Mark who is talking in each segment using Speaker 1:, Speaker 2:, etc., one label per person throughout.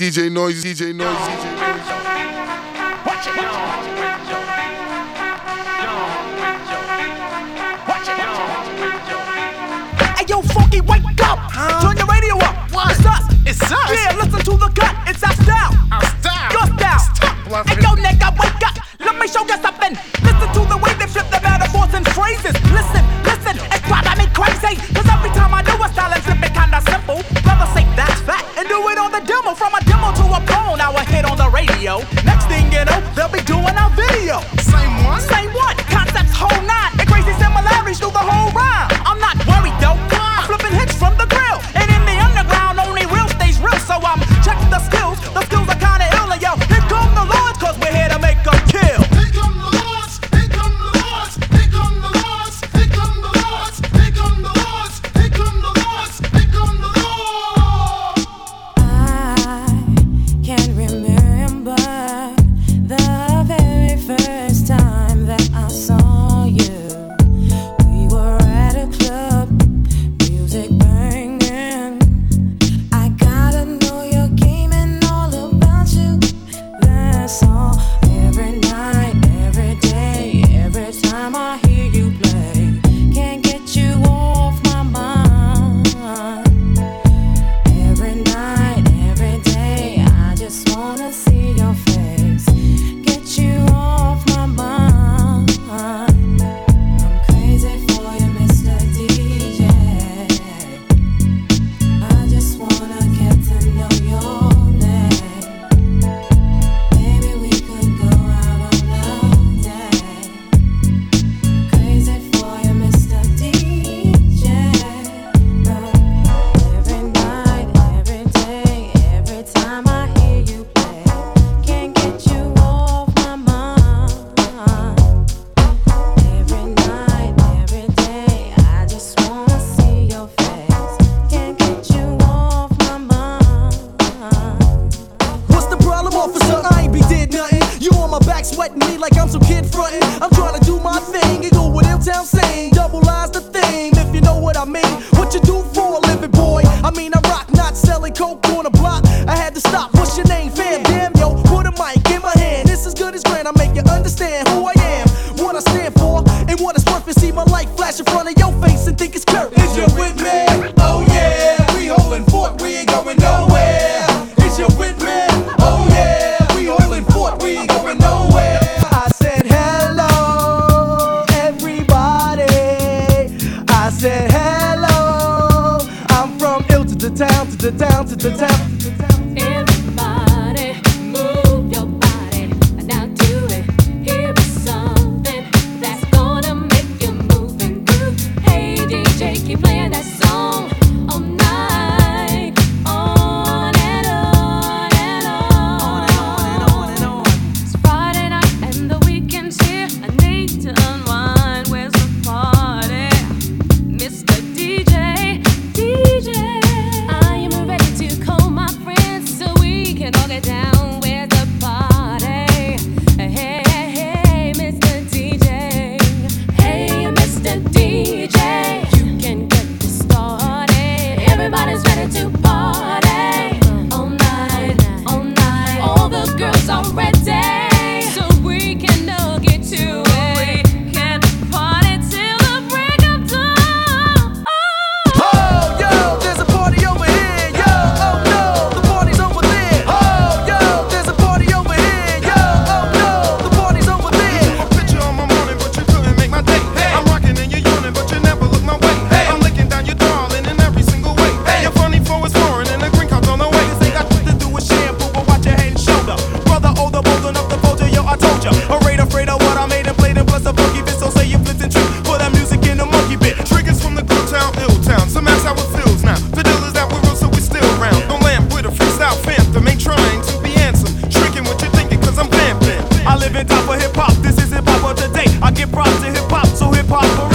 Speaker 1: DJ Noise, DJ Noise, DJ Noise.
Speaker 2: Watch it,
Speaker 3: Hey yo, Funky, wake up! Turn your radio up.
Speaker 2: What?
Speaker 3: It's us.
Speaker 2: It's us.
Speaker 3: Yeah, listen to the cut. It's our style.
Speaker 2: Our style.
Speaker 3: Your style.
Speaker 2: Stop bluffing.
Speaker 3: Hey yo, nigga, wake up. Let me show you something. Listen to the way they flip the metaphors and phrases. Listen, listen, it's driving me crazy. Cause every time I do a style and flip it kinda simple. Brother say that's fat and do it on the demo. From a radio. Next thing you know, they'll be doing our video.
Speaker 2: Same one.
Speaker 3: Say what? Concepts whole nine. And crazy similarities through the whole rhyme.
Speaker 4: Sweating me like I'm some kid frontin'. I'm trying to do my thing and go with Illtown saying. Double eyes the thing, if you know what I mean. What you do for a living, boy? I mean, I rock, not selling coke on the block. I had to stop. What's your name, fam? Damn, yo, put a mic in my hand. This is good as grand. I make you understand who I am, what I stand for, and what it's worth. And see my light flash in front of your face and think it's Kurt. Is you with me? The town,
Speaker 5: hip hop. This is
Speaker 3: hip hop. of today. I give props to hip hop, so hip hop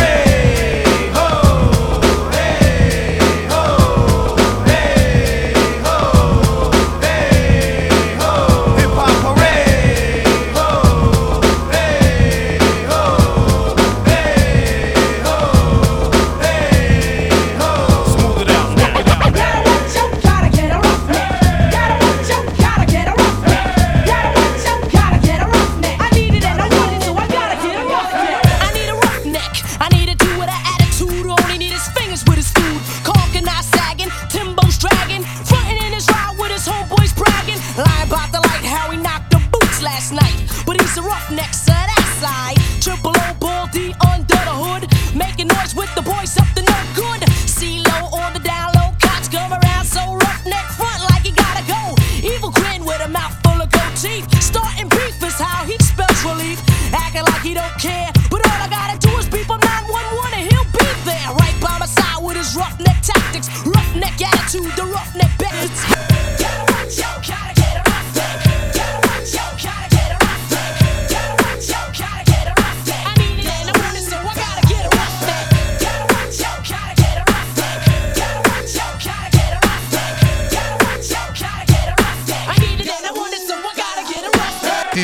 Speaker 3: chief. Starting beef is how he spells relief. Acting like he don't care. But all I gotta do is beep him 911 and he'll be there. Right by my side with his roughneck tactics. Roughneck attitude, the roughneck benefits.